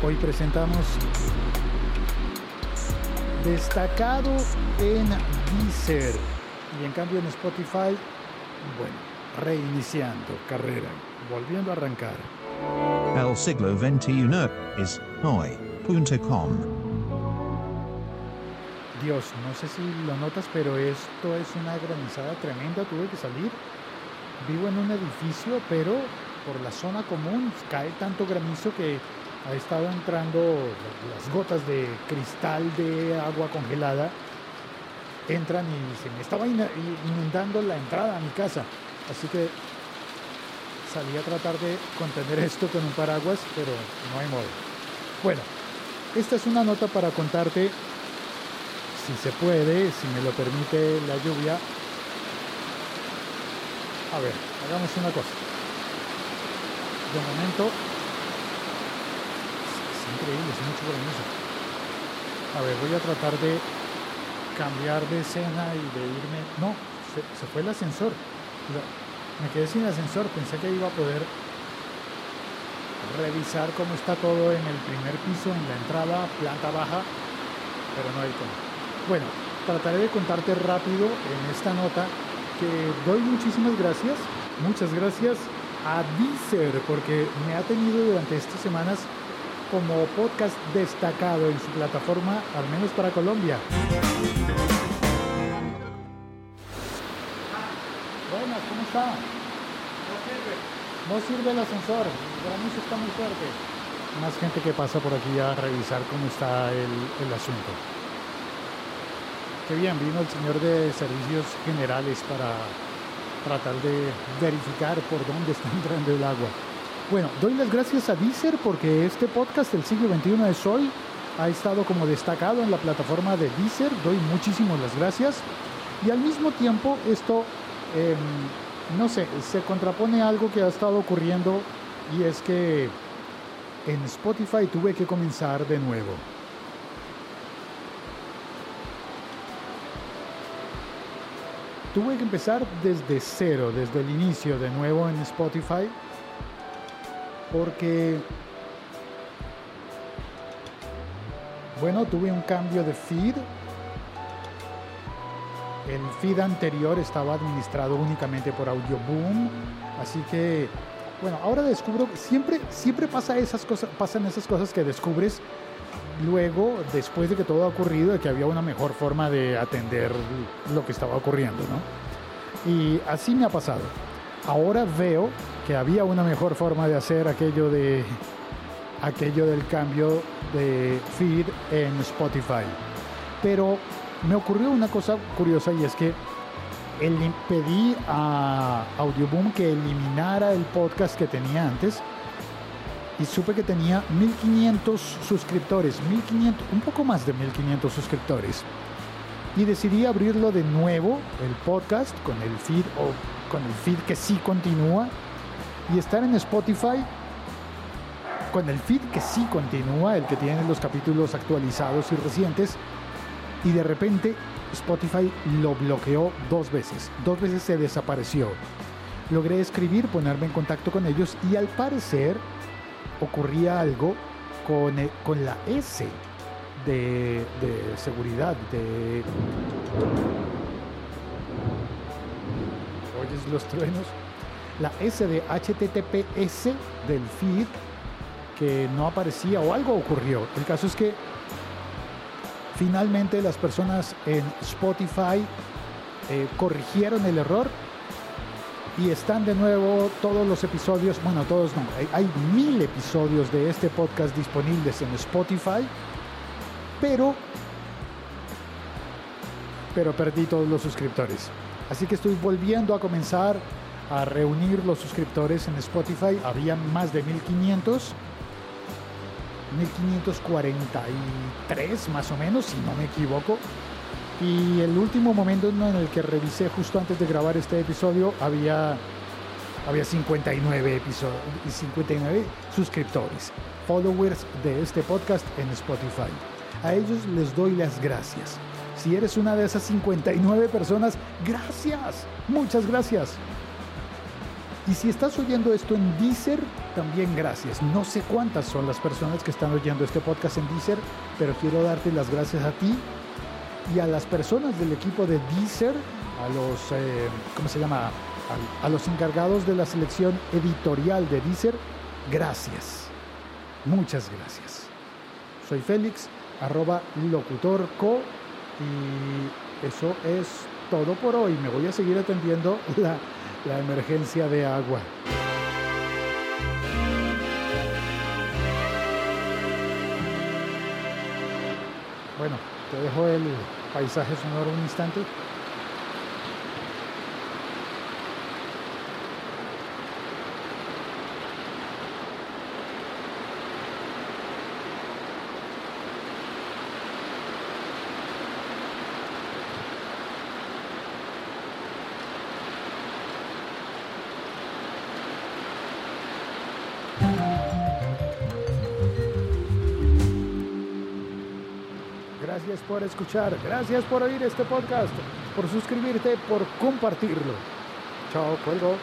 Hoy presentamos destacado en Deezer y en cambio en Spotify, bueno, reiniciando carrera, volviendo a arrancar. El siglo XXI es hoy.com. Dios, no sé si lo notas, pero esto es una granizada tremenda. Tuve que salir. Vivo en un edificio, pero por la zona común cae tanto granizo que ha estado entrando las gotas de cristal de agua congelada. Entran y se me estaba inundando la entrada a mi casa. Así que salí a tratar de contener esto con un paraguas, pero no hay modo. Bueno, esta es una nota para contarte si se puede, si me lo permite la lluvia. A ver, hagamos una cosa. De momento, increíble, es mucho granizo. A ver, voy a tratar de cambiar de escena y de irme. No, se, fue el ascensor. Me quedé sin ascensor, pensé que iba a poder revisar cómo está todo en el primer piso, en la entrada, planta baja, pero no hay cómo. Bueno, trataré de contarte rápido en esta nota que doy muchísimas gracias, muchas gracias a Deezer porque me ha tenido durante estas semanas como podcast destacado en su plataforma, al menos para Colombia. Buenas, ¿cómo está? No sirve. No sirve el ascensor, el granizo está muy fuerte. Más gente que pasa por aquí a revisar cómo está el, el asunto. Qué bien, vino el señor de servicios generales para tratar de verificar por dónde está entrando el agua. Bueno, doy las gracias a Deezer porque este podcast del siglo XXI es hoy. Ha estado como destacado en la plataforma de Deezer. Doy muchísimas las gracias. Y al mismo tiempo esto, em, no sé, se contrapone a algo que ha estado ocurriendo y es que en Spotify tuve que comenzar de nuevo. tuve que empezar desde cero, desde el inicio de nuevo en Spotify, porque, bueno, tuve un cambio de feed. El feed anterior estaba administrado únicamente por Audioboom, así que, bueno, ahora descubro, siempre, siempre pasa esas cosas, pasan esas cosas que descubres luego, después de que todo ha ocurrido, de que había una mejor forma de atender lo que estaba ocurriendo, ¿no? Y así me ha pasado. Ahora veo que había una mejor forma de hacer aquello de aquello del cambio de feed en Spotify. Pero me ocurrió una cosa curiosa y es que el, pedí a Audioboom que eliminara el podcast que tenía antes y supe que tenía 1500 suscriptores, 1500, un poco más de 1500 suscriptores. Y decidí abrirlo de nuevo, el podcast, con el feed o con el feed que sí continúa y estar en Spotify con el feed que sí continúa, el que tiene los capítulos actualizados y recientes. Y de repente Spotify lo bloqueó dos veces. Dos veces se desapareció. Logré escribir, ponerme en contacto con ellos y al parecer ocurría algo con, eh, con la S de, de seguridad, de... ¿Oyes los truenos? La S de HTTPS del feed que no aparecía o algo ocurrió. El caso es que finalmente las personas en Spotify eh, corrigieron el error y están de nuevo todos los episodios, bueno, todos no, hay, mil episodios de este podcast disponibles en Spotify, pero, pero perdí todos los suscriptores. Así que estoy volviendo a comenzar a reunir los suscriptores en Spotify. Habían más de 1500. 1543 más o menos, si no me equivoco. Y el último momento en el que revisé justo antes de grabar este episodio había, había 59, episodios, 59 suscriptores, followers de este podcast en Spotify. A ellos les doy las gracias. Si eres una de esas 59 personas, gracias, muchas gracias. Y si estás oyendo esto en Deezer, también gracias. No sé cuántas son las personas que están oyendo este podcast en Deezer, pero quiero darte las gracias a ti y a las personas del equipo de Deezer, a los, eh, ¿cómo se llama? A, los encargados de la selección editorial de Deezer, gracias. Muchas gracias. Soy Félix, arroba locutorco y eso es todo por hoy. Me voy a seguir atendiendo la, la emergencia de agua. Bueno, te dejo el paisaje sonoro un instante. Gracias por escuchar, gracias por oír este podcast, por suscribirte, por compartirlo. Chao, cuelgo.